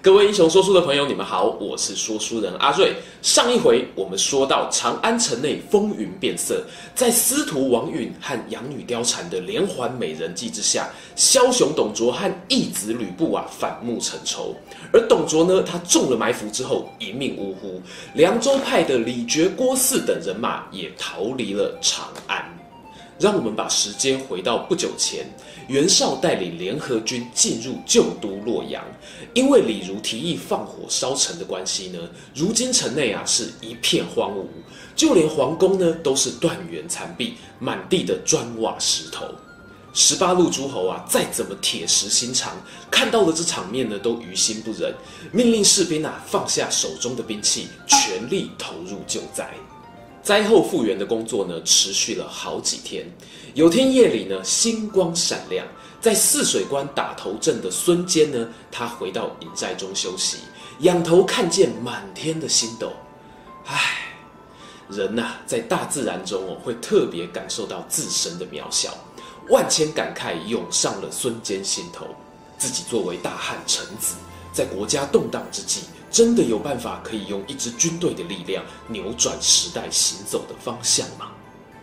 各位英雄说书的朋友，你们好，我是说书人阿瑞。上一回我们说到长安城内风云变色，在司徒王允和养女貂蝉的连环美人计之下，枭雄董卓和义子吕布啊反目成仇。而董卓呢，他中了埋伏之后一命呜呼。凉州派的李傕、郭汜等人马也逃离了长安。让我们把时间回到不久前，袁绍带领联合军进入旧都洛阳，因为李儒提议放火烧城的关系呢，如今城内啊是一片荒芜，就连皇宫呢都是断垣残壁，满地的砖瓦石头。十八路诸侯啊，再怎么铁石心肠，看到了这场面呢，都于心不忍，命令士兵啊放下手中的兵器，全力投入救灾。灾后复原的工作呢，持续了好几天。有天夜里呢，星光闪亮，在泗水关打头阵的孙坚呢，他回到营寨中休息，仰头看见满天的星斗。唉，人呐、在大自然中哦，会特别感受到自身的渺小，万千感慨涌上了孙坚心头。自己作为大汉臣子，在国家动荡之际。真的有办法可以用一支军队的力量扭转时代行走的方向吗？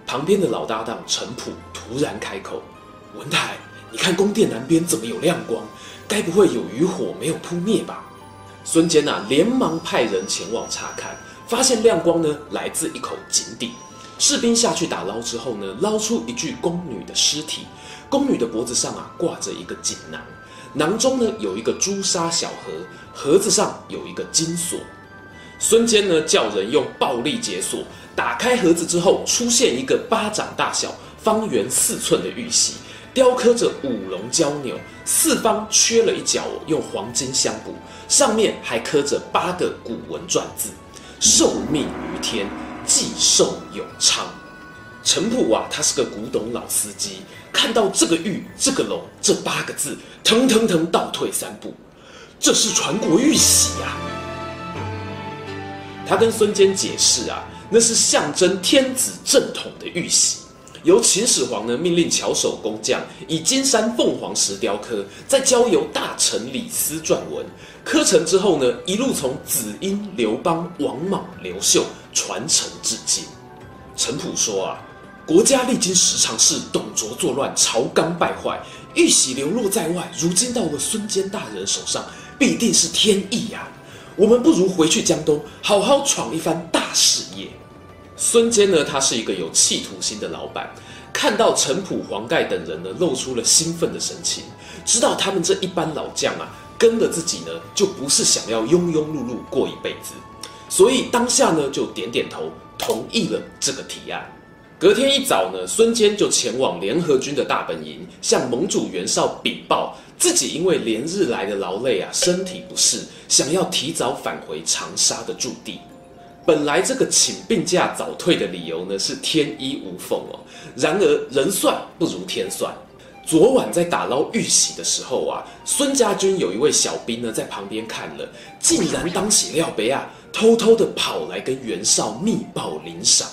旁边的老搭档程普突然开口：“文台，你看宫殿南边怎么有亮光？该不会有余火没有扑灭吧？”孙坚啊，连忙派人前往查看，发现亮光呢来自一口井底。士兵下去打捞之后呢，捞出一具宫女的尸体，宫女的脖子上啊挂着一个锦囊。囊中呢有一个朱砂小盒，盒子上有一个金锁。孙坚呢叫人用暴力解锁，打开盒子之后，出现一个巴掌大小、方圆四寸的玉玺，雕刻着五龙交钮，四方缺了一角，用黄金相补，上面还刻着八个古文篆字：“受命于天，既寿永昌。”程普啊，他是个古董老司机，看到这个玉、这个龙、这八个字，腾腾腾倒退三步，这是传国玉玺呀！他跟孙坚解释啊，那是象征天子正统的玉玺，由秦始皇呢命令巧手工匠以金山凤凰石雕刻，再交由大臣李斯撰文，刻成之后呢，一路从子婴、刘邦、王莽、刘秀传承至今。程普说啊。国家历经十常侍，董卓作乱，朝纲败坏，玉玺流落在外，如今到了孙坚大人手上，必定是天意呀！我们不如回去江东，好好闯一番大事业。孙坚呢，他是一个有企图心的老板，看到程普、黄盖等人呢，露出了兴奋的神情，知道他们这一班老将啊，跟了自己呢，就不是想要庸庸碌碌过一辈子，所以当下呢，就点点头，同意了这个提案。隔天一早呢，孙坚就前往联合军的大本营，向盟主袁绍禀报自己因为连日来的劳累啊，身体不适，想要提早返回长沙的驻地。本来这个请病假早退的理由呢，是天衣无缝哦。然而人算不如天算，昨晚在打捞玉玺的时候啊，孙家军有一位小兵呢，在旁边看了，竟然当起料杯啊，偷偷的跑来跟袁绍密报领赏。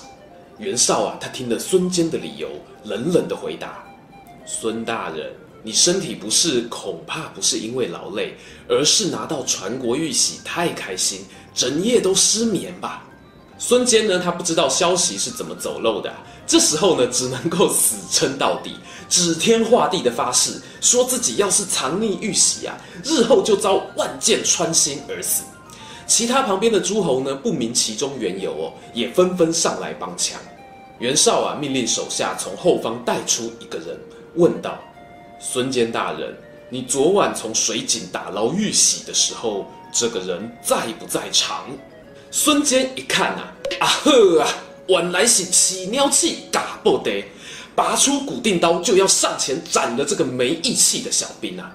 袁绍啊，他听了孙坚的理由，冷冷的回答：“孙大人，你身体不适，恐怕不是因为劳累，而是拿到传国玉玺太开心，整夜都失眠吧？”孙坚呢，他不知道消息是怎么走漏的，这时候呢，只能够死撑到底，指天画地的发誓，说自己要是藏匿玉玺啊，日后就遭万箭穿心而死。其他旁边的诸侯呢，不明其中缘由哦，也纷纷上来帮腔。袁绍啊，命令手下从后方带出一个人，问道：“孙坚大人，你昨晚从水井打捞玉玺的时候，这个人在不在场？”孙坚一看啊，啊呵啊，晚来是起尿气嘎不得，拔出古錠刀就要上前斩了这个没义气的小兵啊！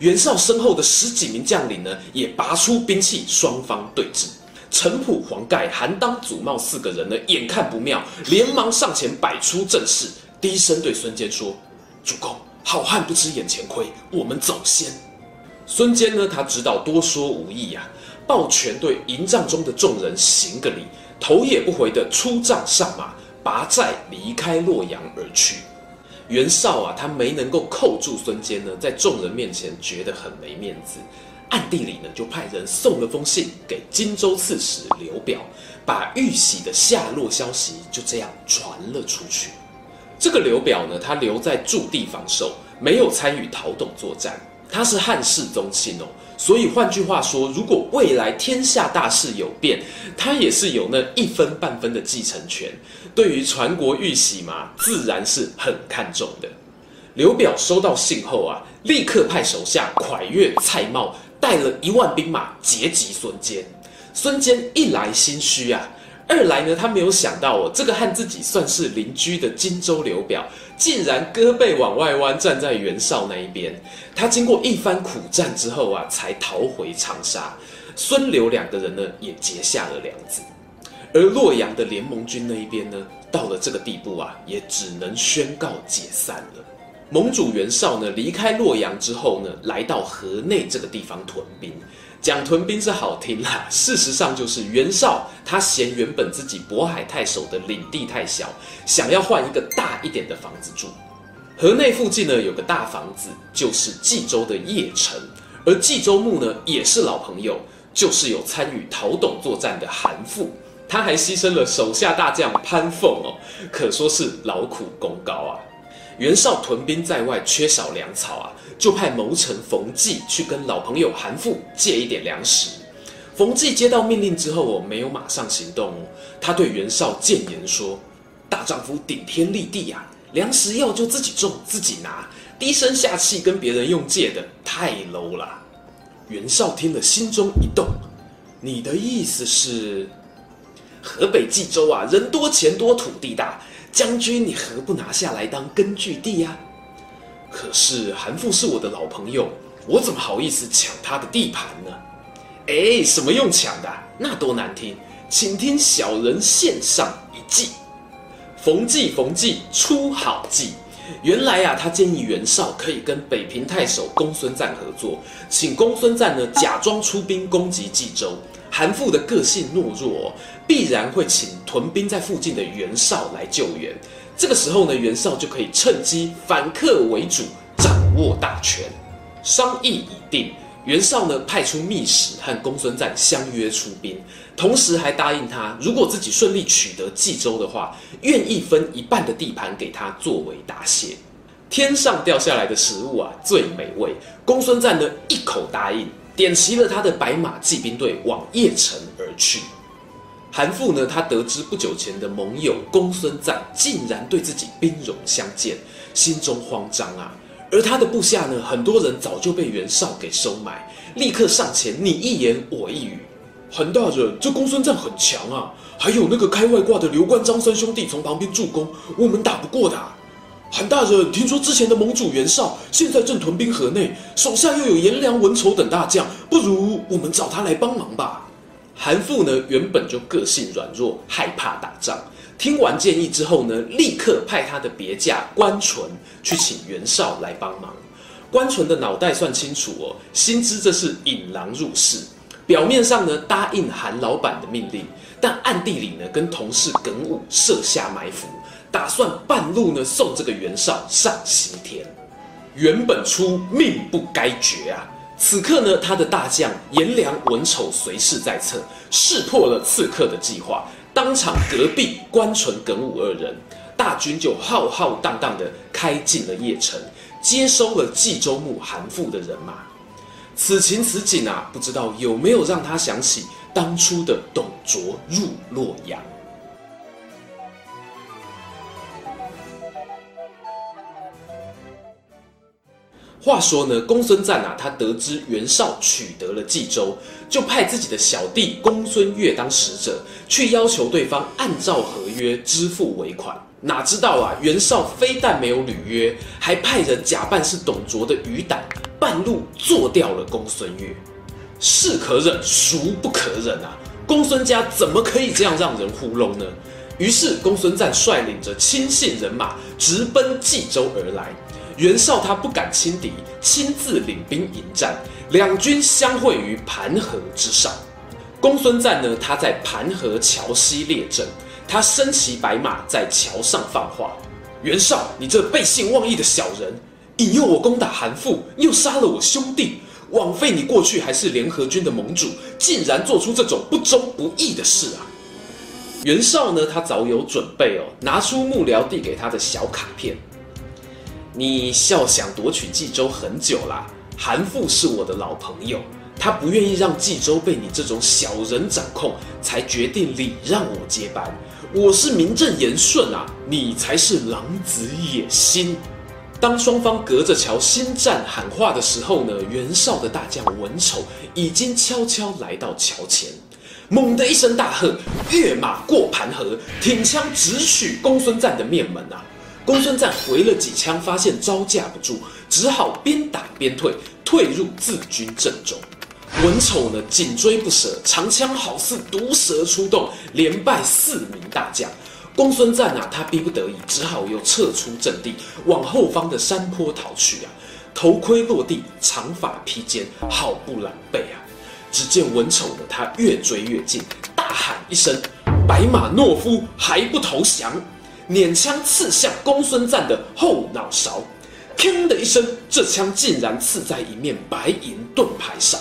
袁绍身后的十几名将领呢，也拔出兵器，双方对峙。程普、黄盖、韩当、祖茂四个人呢，眼看不妙，连忙上前摆出阵势，低声对孙坚说：“主公，好汉不吃眼前亏，我们走先。”孙坚呢，他知道多说无益呀、抱拳对营帐中的众人行个礼，头也不回的出帐上马，拔寨离开洛阳而去。袁绍啊，他没能够扣住孙坚呢，在众人面前觉得很没面子。暗地里呢，就派人送了封信给荆州刺史刘表，把玉玺的下落消息就这样传了出去。这个刘表呢，他留在驻地防守，没有参与讨董作战。他是汉室宗亲哦，所以换句话说，如果未来天下大势有变，他也是有那一分半分的继承权。对于传国玉玺嘛，自然是很看重的。刘表收到信后啊，立刻派手下蒯越、蔡瑁。带了一万兵马截击孙坚，孙坚一来心虚啊，二来呢，他没有想到哦，这个和自己算是邻居的荆州刘表，竟然胳膊往外弯，站在袁绍那一边。他经过一番苦战之后啊，才逃回长沙。孙刘两个人呢，也结下了梁子。而洛阳的联盟军那一边呢，到了这个地步啊，也只能宣告解散了。盟主袁绍呢，离开洛阳之后呢，来到河内这个地方屯兵。讲屯兵是好听啦，事实上就是袁绍他嫌原本自己渤海太守的领地太小，想要换一个大一点的房子住。河内附近呢，有个大房子，就是冀州的邺城，而冀州牧呢也是老朋友，就是有参与讨董作战的韩馥，他还牺牲了手下大将潘凤哦，可说是劳苦功高啊。袁绍屯兵在外，缺少粮草啊，就派谋臣冯骥去跟老朋友韩馥借一点粮食。冯骥接到命令之后哦，没有马上行动，他对袁绍谏言说：“大丈夫顶天立地呀，粮食要就自己种自己拿，低声下气跟别人用借的，太 low 了。”袁绍听了心中一动：“你的意思是，河北冀州啊，人多钱多土地大。”将军，你何不拿下来当根据地呀？可是韩馥是我的老朋友，我怎么好意思抢他的地盘呢？哎，什么用抢的？那多难听！请听小人献上一计。逢计逢计出好计。原来啊，他建议袁绍可以跟北平太守公孙瓒合作，请公孙瓒呢假装出兵攻击冀州。韩馥的个性懦弱，必然会请屯兵在附近的袁绍来救援。这个时候呢，袁绍就可以趁机反客为主，掌握大权。商议已定，袁绍呢派出密使和公孙瓒相约出兵，同时还答应他，如果自己顺利取得冀州的话，愿意分一半的地盘给他作为答谢。天上掉下来的食物啊，最美味。公孙瓒呢一口答应。点齐了他的白马骑兵队，往邺城而去。韩馥呢，他得知不久前的盟友公孙瓒竟然对自己兵戎相见，心中慌张啊。而他的部下呢，很多人早就被袁绍给收买，立刻上前你一言我一语：“韩大人，这公孙瓒很强啊，还有那个开外挂的刘关张三兄弟从旁边助攻，我们打不过的。”韩大人，听说之前的盟主袁绍现在正屯兵河内，手下又有颜良、文丑等大将，不如我们找他来帮忙吧。韩馥呢，原本就个性软弱，害怕打仗。听完建议之后呢，立刻派他的别驾关纯去请袁绍来帮忙。关纯的脑袋算清楚哦，心知这是引狼入室，表面上呢答应韩老板的命令，但暗地里呢跟同事耿武设下埋伏。打算半路呢送这个袁绍上西天，袁本初命不该绝啊！此刻呢，他的大将颜良、文丑随侍在侧，识破了刺客的计划，当场革毙关纯、耿武二人，大军就浩浩荡荡的开进了邺城，接收了冀州牧韩馥的人马。此情此景啊，不知道有没有让他想起当初的董卓入洛阳。话说呢，公孙瓒啊，他得知袁绍取得了冀州，就派自己的小弟公孙越当使者，去要求对方按照合约支付尾款。哪知道啊，袁绍非但没有履约，还派人假扮是董卓的余党，半路做掉了公孙越。是可忍，孰不可忍啊！公孙家怎么可以这样让人糊弄呢？于是公孙瓒率领着亲信人马直奔冀州而来。袁绍他不敢轻敌，亲自领兵迎战，两军相会于盘河之上。公孙瓒呢，他在盘河桥西列阵，他身骑白马在桥上放话：“袁绍，你这背信忘义的小人，引诱我攻打韩馥，又杀了我兄弟，枉费你过去还是联合军的盟主，竟然做出这种不忠不义的事啊！”袁绍呢，他早有准备哦，拿出幕僚递给他的小卡片。你笑想夺取冀州很久啦，韩馥是我的老朋友，他不愿意让冀州被你这种小人掌控，才决定礼让我接班。我是名正言顺啊，你才是狼子野心。当双方隔着桥心战喊话的时候呢，袁绍的大将文丑已经悄悄来到桥前，猛的一声大喝，跃马过盘河，挺枪直取公孙瓒的面门啊！公孙瓒回了几枪，发现招架不住，只好边打边退，退入自军阵中。文丑呢，紧追不舍，长枪好似毒蛇出洞，连败四名大将。公孙瓒啊，他逼不得已，只好又撤出阵地，往后方的山坡逃去啊。头盔落地，长发披肩，好不狼狈啊！只见文丑呢，他越追越近，大喊一声：“白马懦夫，还不投降！”捻枪刺向公孙瓒的后脑勺，砰的一声，这枪竟然刺在一面白银盾牌上。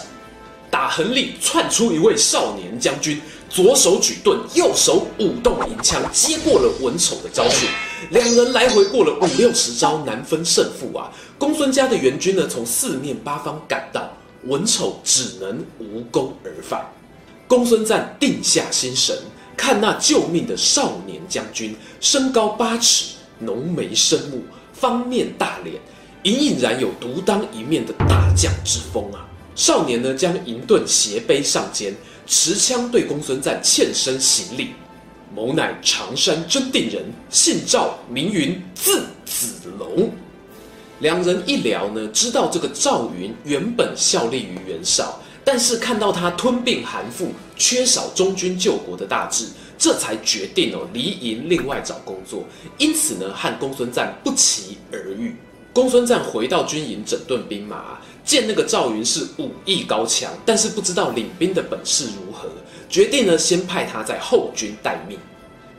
打横里窜出一位少年将军，左手举盾，右手舞动银枪，接过了文丑的招数。两人来回过了五六十招，难分胜负啊！公孙家的援军呢，从四面八方赶到，文丑只能无功而返。公孙瓒定下心神。看那救命的少年将军，身高八尺，浓眉深目，方面大脸，隐隐然有独当一面的大将之风啊！少年呢，将银盾斜背上肩，持枪对公孙瓒欠身行礼：“某乃常山真定人，姓赵，名云，字子龙。”两人一聊呢，知道这个赵云原本效力于袁绍。但是看到他吞并韩馥，缺少中军救国的大志，这才决定哦离营另外找工作。因此呢，和公孙瓒不期而遇。公孙瓒回到军营整顿兵马，见那个赵云是武艺高强，但是不知道领兵的本事如何，决定呢先派他在后军待命。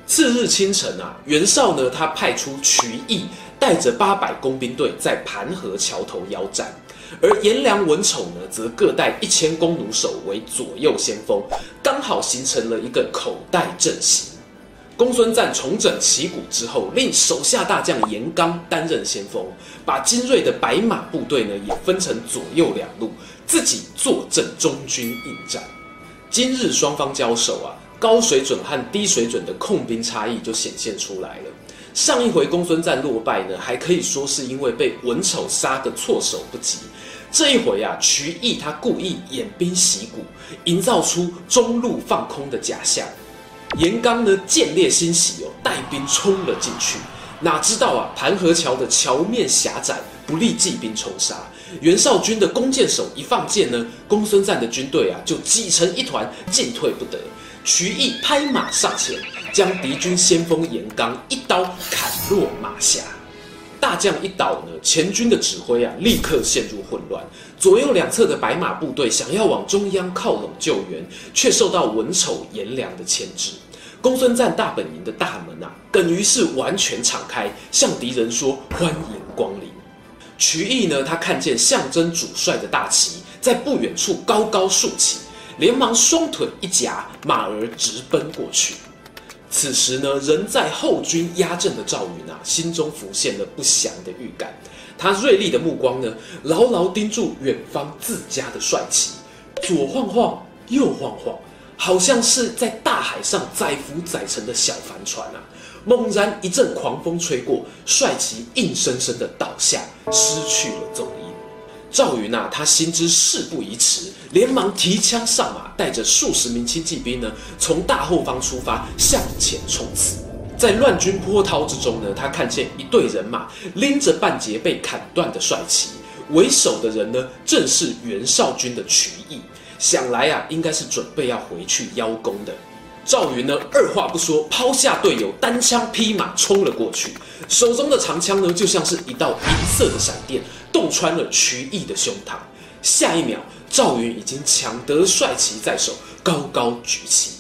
次日清晨啊，袁绍呢他派出瞿义带着八百工兵队在盘河桥头腰斩。而颜良、文丑呢，则各带一千弓弩手为左右先锋，刚好形成了一个口袋阵型。公孙瓒重整旗鼓之后，令手下大将颜纲担任先锋，把精锐的白马部队呢也分成左右两路，自己坐镇中军应战。今日双方交手啊，高水准和低水准的控兵差异就显现出来了。上一回公孙瓒落败呢，还可以说是因为被文丑杀个措手不及。这一回啊，瞿义他故意演兵袭鼓，营造出中路放空的假象。颜纲呢，见猎心喜哦，带兵冲了进去。哪知道啊，盘河桥的桥面狭窄，不利骑兵冲杀。袁绍军的弓箭手一放箭呢，公孙瓒的军队啊就挤成一团，进退不得。瞿义拍马上前，将敌军先锋严纲一刀砍落马下。大将一倒呢，前军的指挥啊立刻陷入混乱。左右两侧的白马部队想要往中央靠拢救援，却受到文丑、颜良的牵制。公孙瓒大本营的大门啊，等于是完全敞开，向敌人说欢迎光临。瞿义呢，他看见象征主帅的大旗在不远处高高竖起。连忙双腿一夹，马儿直奔过去。此时呢，人在后军压阵的赵云啊，心中浮现了不祥的预感。他锐利的目光呢，牢牢盯住远方自家的帅旗，左晃晃，右晃晃，好像是在大海上载浮载沉的小帆船啊。猛然一阵狂风吹过，帅旗硬生生的倒下，失去了踪影。赵云啊，他心知事不宜迟，连忙提枪上马，带着数十名轻骑兵呢，从大后方出发，向前冲刺。在乱军波涛之中呢，他看见一队人马拎着半截被砍断的帅旗，为首的人呢，正是袁绍军的曲义。想来啊，应该是准备要回去邀功的。赵云呢，二话不说，抛下队友，单枪匹马冲了过去，手中的长枪呢，就像是一道银色的闪电，洞穿了瞿毅的胸膛。下一秒，赵云已经抢得帅旗在手，高高举起。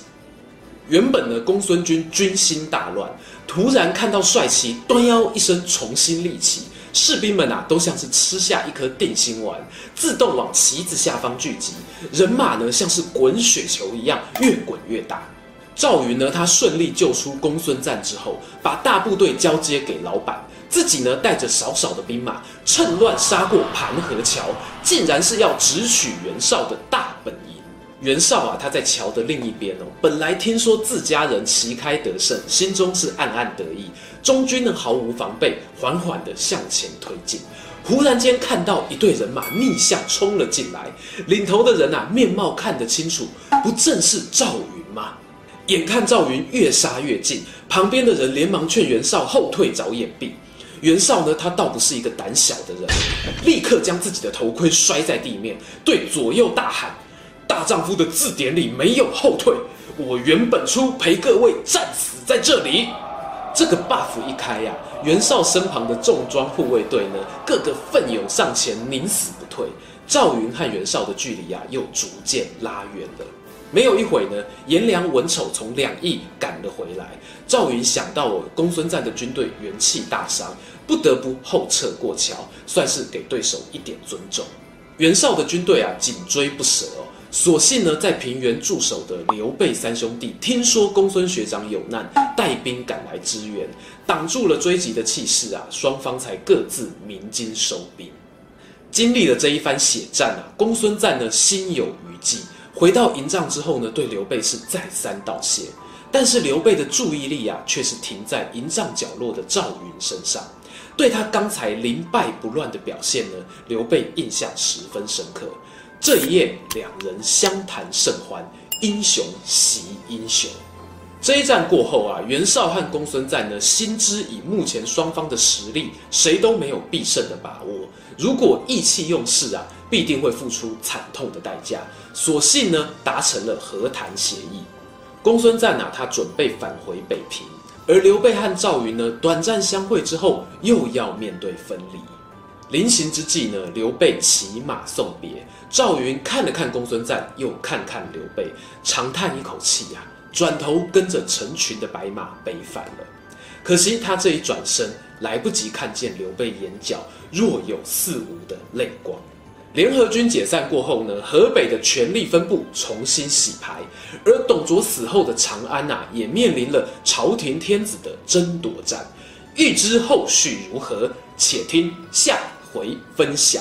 原本呢，公孙军军心大乱，突然看到帅旗，端腰一声，重新立起，士兵们啊，都像是吃下一颗定心丸，自动往旗子下方聚集，人马呢，像是滚雪球一样，越滚越大。赵云呢，他顺利救出公孙瓒之后，把大部队交接给老板，自己呢带着少少的兵马，趁乱杀过盘河桥，竟然是要直取袁绍的大本营。袁绍啊，他在桥的另一边哦，本来听说自家人旗开得胜，心中是暗暗得意。中军呢毫无防备，缓缓地向前推进，忽然间看到一队人马逆向冲了进来，领头的人啊面貌看得清楚，不正是赵云吗？眼看赵云越杀越近，旁边的人连忙劝袁绍后退找掩蔽。袁绍呢，他倒不是一个胆小的人，立刻将自己的头盔摔在地面，对左右大喊：“大丈夫的字典里没有后退，我袁本初陪各位战死在这里。”这个 buff 一开呀、啊，袁绍身旁的重装护卫队呢，个个奋勇上前，宁死不退。赵云和袁绍的距离啊，又逐渐拉远了。没有一会呢，颜良、文丑从两翼赶了回来。赵云想到我公孙瓒的军队元气大伤，不得不后撤过桥，算是给对手一点尊重。袁绍的军队啊，紧追不舍哦。所幸呢，在平原驻守的刘备三兄弟听说公孙学长有难，带兵赶来支援，挡住了追击的气势啊，双方才各自鸣金收兵。经历了这一番血战啊，公孙瓒呢，心有余悸。回到营帐之后呢，对刘备是再三道谢，但是刘备的注意力啊，却是停在营帐角落的赵云身上。对他刚才临败不乱的表现呢，刘备印象十分深刻。这一夜，两人相谈甚欢，英雄惜英雄。这一战过后啊，袁绍和公孙瓒呢，心知以目前双方的实力，谁都没有必胜的把握。如果意气用事啊，必定会付出惨痛的代价。所幸呢，达成了和谈协议。公孙瓒啊，他准备返回北平，而刘备和赵云呢，短暂相会之后，又要面对分离。临行之际呢，刘备骑马送别，赵云看了看公孙瓒，又看看刘备，长叹一口气呀、啊，转头跟着成群的白马北返了。可惜他这一转身，来不及看见刘备眼角若有似无的泪光。联合军解散过后呢，河北的权力分布重新洗牌，而董卓死后的长安呐、也面临了朝廷天子的争夺战。欲知后续如何，且听下回分晓。